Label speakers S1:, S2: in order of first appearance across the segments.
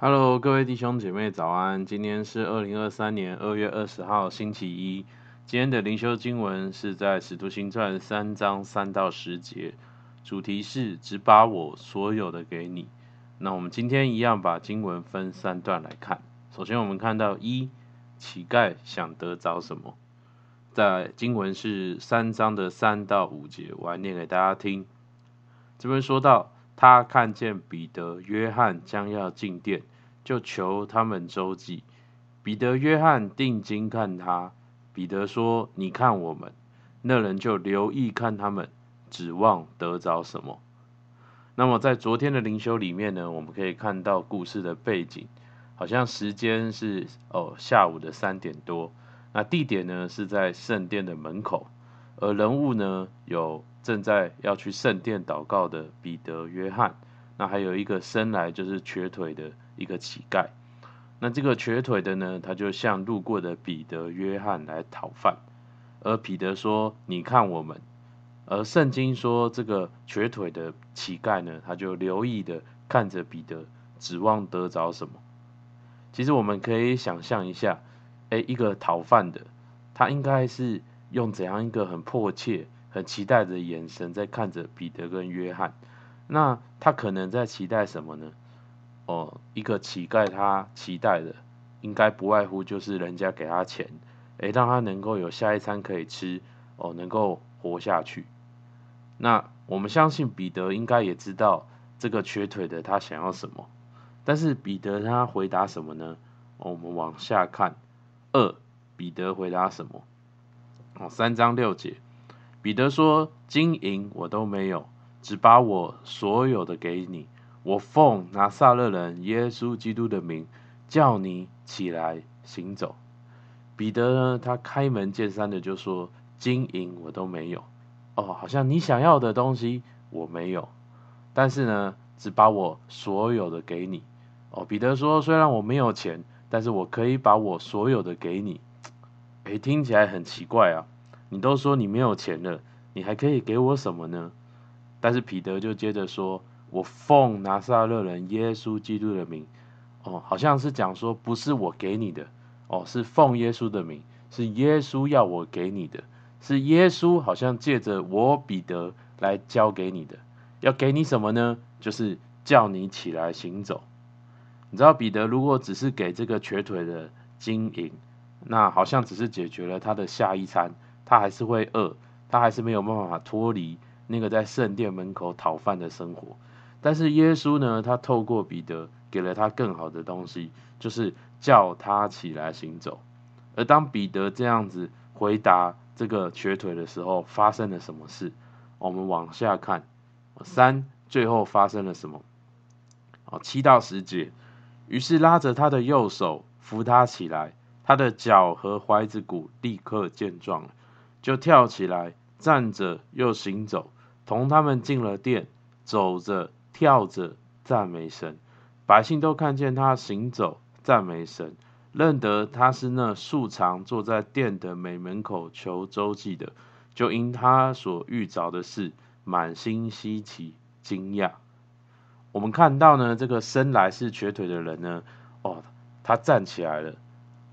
S1: Hello，各位弟兄姐妹早安！今天是二零二三年二月二十号，星期一。今天的灵修经文是在《使徒行传》三章三到十节，主题是“只把我所有的给你”。那我们今天一样把经文分三段来看。首先，我们看到一，乞丐想得着什么？在经文是三章的三到五节，我来念给大家听。这边说到。他看见彼得、约翰将要进殿，就求他们周济。彼得、约翰定睛看他。彼得说：“你看我们。”那人就留意看他们，指望得着什么。那么在昨天的灵修里面呢，我们可以看到故事的背景，好像时间是哦下午的三点多。那地点呢是在圣殿的门口，而人物呢有。正在要去圣殿祷告的彼得、约翰，那还有一个生来就是瘸腿的一个乞丐。那这个瘸腿的呢，他就向路过的彼得、约翰来讨饭。而彼得说：“你看我们。”而圣经说，这个瘸腿的乞丐呢，他就留意的看着彼得，指望得着什么。其实我们可以想象一下，哎，一个讨饭的，他应该是用怎样一个很迫切。很期待的眼神在看着彼得跟约翰，那他可能在期待什么呢？哦，一个乞丐他期待的应该不外乎就是人家给他钱，诶，让他能够有下一餐可以吃，哦，能够活下去。那我们相信彼得应该也知道这个瘸腿的他想要什么，但是彼得他回答什么呢？哦，我们往下看，二，彼得回答什么？哦，三章六节。彼得说：“金银我都没有，只把我所有的给你。我奉拿撒勒人耶稣基督的名，叫你起来行走。”彼得呢，他开门见山的就说：“金银我都没有。哦，好像你想要的东西我没有，但是呢，只把我所有的给你。”哦，彼得说：“虽然我没有钱，但是我可以把我所有的给你。”诶，听起来很奇怪啊。你都说你没有钱了，你还可以给我什么呢？但是彼得就接着说：“我奉拿撒勒人耶稣基督的名，哦，好像是讲说不是我给你的，哦，是奉耶稣的名，是耶稣要我给你的，是耶稣好像借着我彼得来交给你的，要给你什么呢？就是叫你起来行走。你知道彼得如果只是给这个瘸腿的金银，那好像只是解决了他的下一餐。”他还是会饿，他还是没有办法脱离那个在圣殿门口讨饭的生活。但是耶稣呢，他透过彼得给了他更好的东西，就是叫他起来行走。而当彼得这样子回答这个瘸腿的时候，发生了什么事？我们往下看，三，最后发生了什么？哦，七到十节，于是拉着他的右手扶他起来，他的脚和踝子骨立刻健壮了。就跳起来，站着又行走，同他们进了殿，走着跳着赞美神。百姓都看见他行走赞美神，认得他是那素常坐在殿的美门口求周济的，就因他所遇着的事，满心稀奇惊讶。我们看到呢，这个生来是瘸腿的人呢，哦，他站起来了。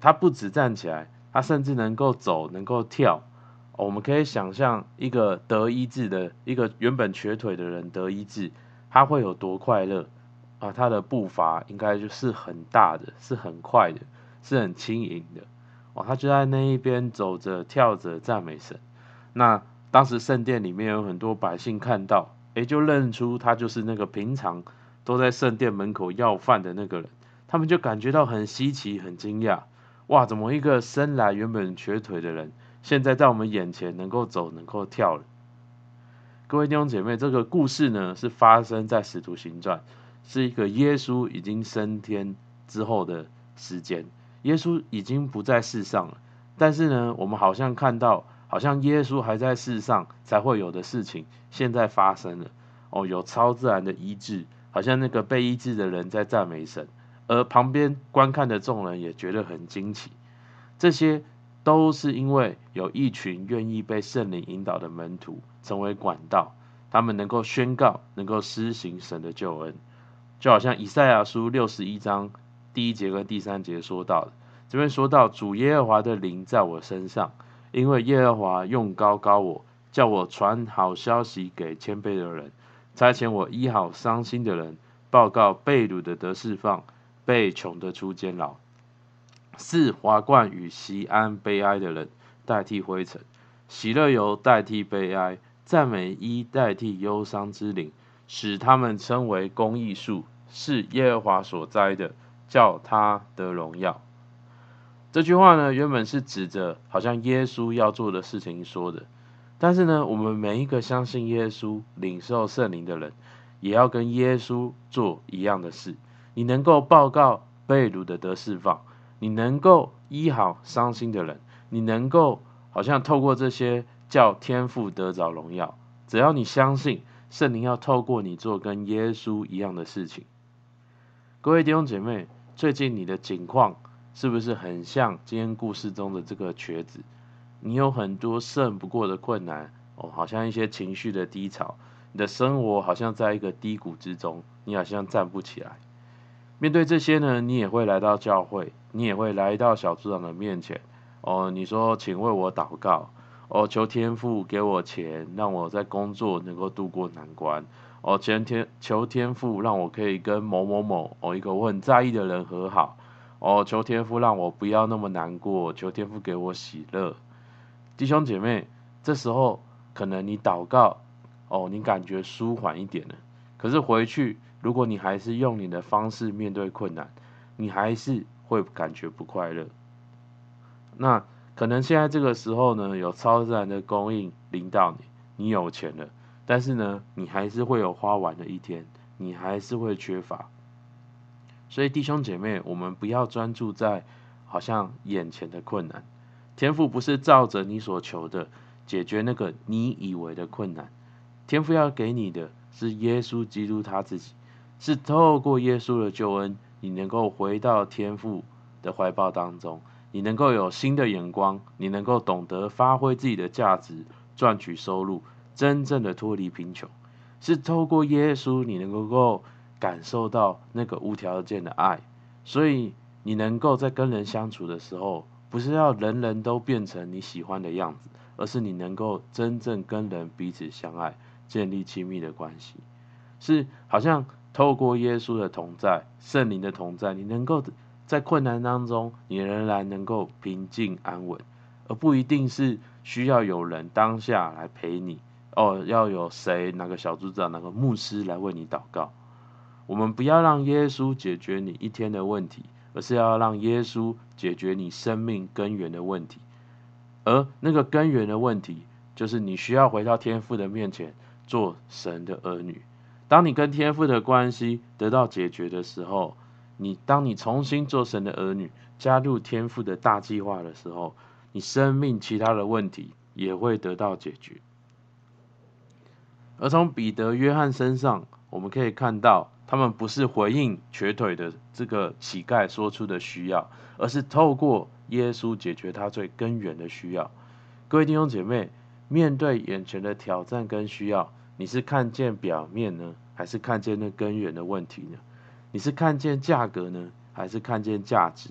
S1: 他不止站起来，他甚至能够走，能够跳。我们可以想象一个得医治的一个原本瘸腿的人得医治，他会有多快乐啊？他的步伐应该就是很大的，是很快的，是很轻盈的。哦，他就在那一边走着跳着赞美神。那当时圣殿里面有很多百姓看到，诶，就认出他就是那个平常都在圣殿门口要饭的那个人。他们就感觉到很稀奇、很惊讶。哇，怎么一个生来原本瘸腿的人？现在在我们眼前能够走能够跳了，各位弟兄姐妹，这个故事呢是发生在使徒行传，是一个耶稣已经升天之后的时间，耶稣已经不在世上了，但是呢，我们好像看到，好像耶稣还在世上才会有的事情，现在发生了，哦，有超自然的医治，好像那个被医治的人在赞美神，而旁边观看的众人也觉得很惊奇，这些。都是因为有一群愿意被圣灵引导的门徒成为管道，他们能够宣告，能够施行神的救恩。就好像以赛亚书六十一章第一节跟第三节说到的，这边说到主耶和华的灵在我身上，因为耶和华用高高我，叫我传好消息给谦卑的人，差遣我医好伤心的人，报告被掳的得释放，被穷的出监牢，赐华冠与锡安悲哀的人代替灰尘，喜乐油代替悲哀，赞美衣代替忧伤之灵。使他们称为公义树，是耶和华所栽的，叫他得荣耀。这句话呢，原本是指着好像耶稣要做的事情说的，但是呢，我们每一个相信耶稣、领受圣灵的人，也要跟耶稣做一样的事。你能够报告被掳的得释放，你能够医好伤心的人，你能够好像透过这些叫天赋得着荣耀。只要你相信。圣灵要透过你做跟耶稣一样的事情。各位弟兄姐妹，最近你的境况是不是很像今天故事中的这个瘸子？你有很多胜不过的困难哦，好像一些情绪的低潮，你的生活好像在一个低谷之中，你好像站不起来。面对这些呢，你也会来到教会，你也会来到小组长的面前哦，你说，请为我祷告。哦，求天父给我钱，让我在工作能够度过难关。哦，前天求天父让我可以跟某某某哦一个我很在意的人和好。哦，求天父让我不要那么难过，求天父给我喜乐。弟兄姐妹，这时候可能你祷告，哦，你感觉舒缓一点了。可是回去，如果你还是用你的方式面对困难，你还是会感觉不快乐。那。可能现在这个时候呢，有超自然的供应临到你，你有钱了，但是呢，你还是会有花完的一天，你还是会缺乏。所以弟兄姐妹，我们不要专注在好像眼前的困难，天赋不是照着你所求的解决那个你以为的困难，天赋要给你的是耶稣基督他自己，是透过耶稣的救恩，你能够回到天父的怀抱当中。你能够有新的眼光，你能够懂得发挥自己的价值，赚取收入，真正的脱离贫穷，是透过耶稣，你能够感受到那个无条件的爱。所以你能够在跟人相处的时候，不是要人人都变成你喜欢的样子，而是你能够真正跟人彼此相爱，建立亲密的关系。是好像透过耶稣的同在，圣灵的同在，你能够。在困难当中，你仍然能够平静安稳，而不一定是需要有人当下来陪你哦，要有谁，哪个小组长、哪个牧师来为你祷告。我们不要让耶稣解决你一天的问题，而是要让耶稣解决你生命根源的问题。而那个根源的问题，就是你需要回到天父的面前，做神的儿女。当你跟天父的关系得到解决的时候，你当你重新做神的儿女，加入天父的大计划的时候，你生命其他的问题也会得到解决。而从彼得、约翰身上，我们可以看到，他们不是回应瘸腿的这个乞丐说出的需要，而是透过耶稣解决他最根源的需要。各位弟兄姐妹，面对眼前的挑战跟需要，你是看见表面呢，还是看见那根源的问题呢？你是看见价格呢，还是看见价值？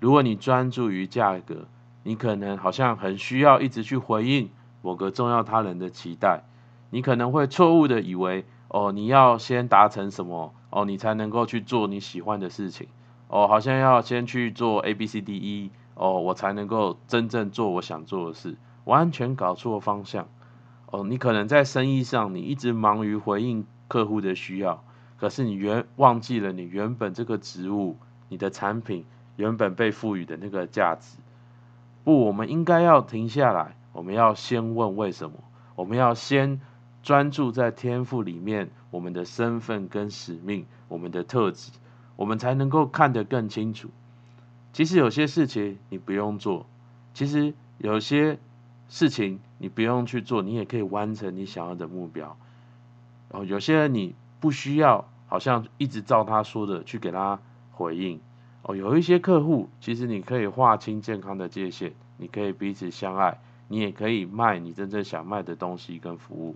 S1: 如果你专注于价格，你可能好像很需要一直去回应某个重要他人的期待，你可能会错误的以为，哦，你要先达成什么，哦，你才能够去做你喜欢的事情，哦，好像要先去做 A B C D E，哦，我才能够真正做我想做的事，完全搞错方向。哦，你可能在生意上，你一直忙于回应客户的需要。可是你原忘记了你原本这个职务，你的产品原本被赋予的那个价值。不，我们应该要停下来，我们要先问为什么？我们要先专注在天赋里面，我们的身份跟使命，我们的特质，我们才能够看得更清楚。其实有些事情你不用做，其实有些事情你不用去做，你也可以完成你想要的目标。哦，有些人你不需要。好像一直照他说的去给他回应哦。有一些客户，其实你可以划清健康的界限，你可以彼此相爱，你也可以卖你真正想卖的东西跟服务。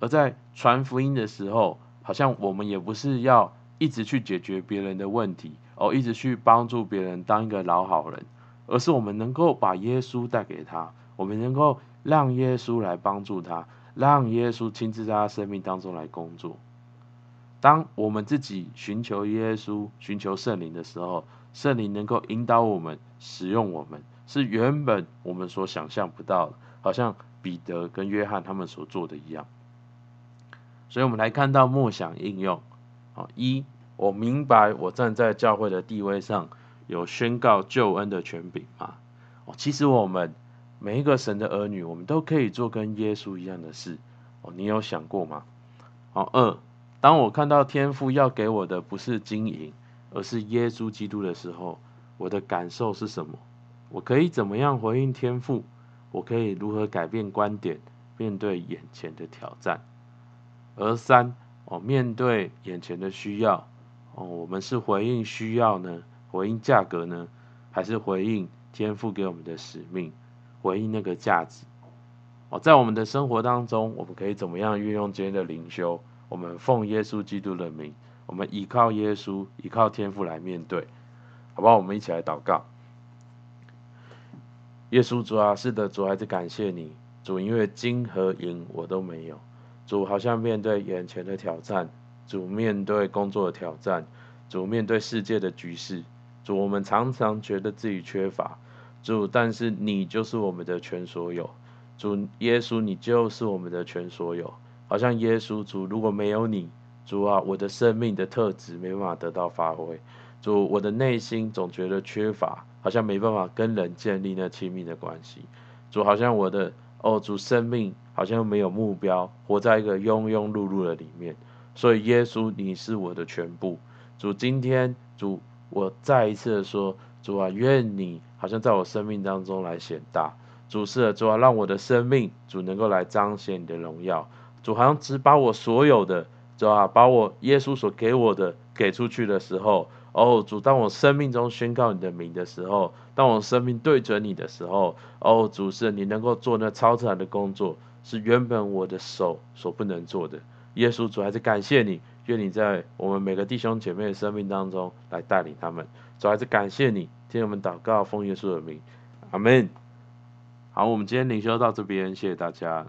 S1: 而在传福音的时候，好像我们也不是要一直去解决别人的问题，哦，一直去帮助别人当一个老好人，而是我们能够把耶稣带给他，我们能够让耶稣来帮助他，让耶稣亲自在他生命当中来工作。当我们自己寻求耶稣、寻求圣灵的时候，圣灵能够引导我们、使用我们，是原本我们所想象不到的，好像彼得跟约翰他们所做的一样。所以，我们来看到默想应用。好，一，我明白我站在教会的地位上，有宣告救恩的权柄吗？哦，其实我们每一个神的儿女，我们都可以做跟耶稣一样的事。哦，你有想过吗？好，二。当我看到天父要给我的不是金银，而是耶稣基督的时候，我的感受是什么？我可以怎么样回应天父？我可以如何改变观点，面对眼前的挑战？而三，哦，面对眼前的需要，哦，我们是回应需要呢？回应价格呢？还是回应天父给我们的使命？回应那个价值？哦，在我们的生活当中，我们可以怎么样运用今天的灵修？我们奉耶稣基督的名，我们依靠耶稣，依靠天父来面对，好不好？我们一起来祷告。耶稣主啊，是的，主还是感谢你，主，因为金和银我都没有，主好像面对眼前的挑战，主面对工作的挑战，主面对世界的局势，主我们常常觉得自己缺乏，主，但是你就是我们的全所有，主耶稣，你就是我们的全所有。好像耶稣主，如果没有你，主啊，我的生命的特质没办法得到发挥。主，我的内心总觉得缺乏，好像没办法跟人建立那亲密的关系。主，好像我的哦，主生命好像没有目标，活在一个庸庸碌碌的里面。所以耶稣，你是我的全部。主，今天主，我再一次的说，主啊，愿你好像在我生命当中来显大。主是，主啊，让我的生命主能够来彰显你的荣耀。主好像只把我所有的，主啊，把我耶稣所给我的给出去的时候，哦，主，当我生命中宣告你的名的时候，当我生命对准你的时候，哦，主是，你能够做那超自然的工作，是原本我的手所不能做的。耶稣主还是感谢你，愿你在我们每个弟兄姐妹的生命当中来带领他们。主还是感谢你，听我们祷告，奉耶稣的名，阿门。好，我们今天灵修到这边，谢谢大家。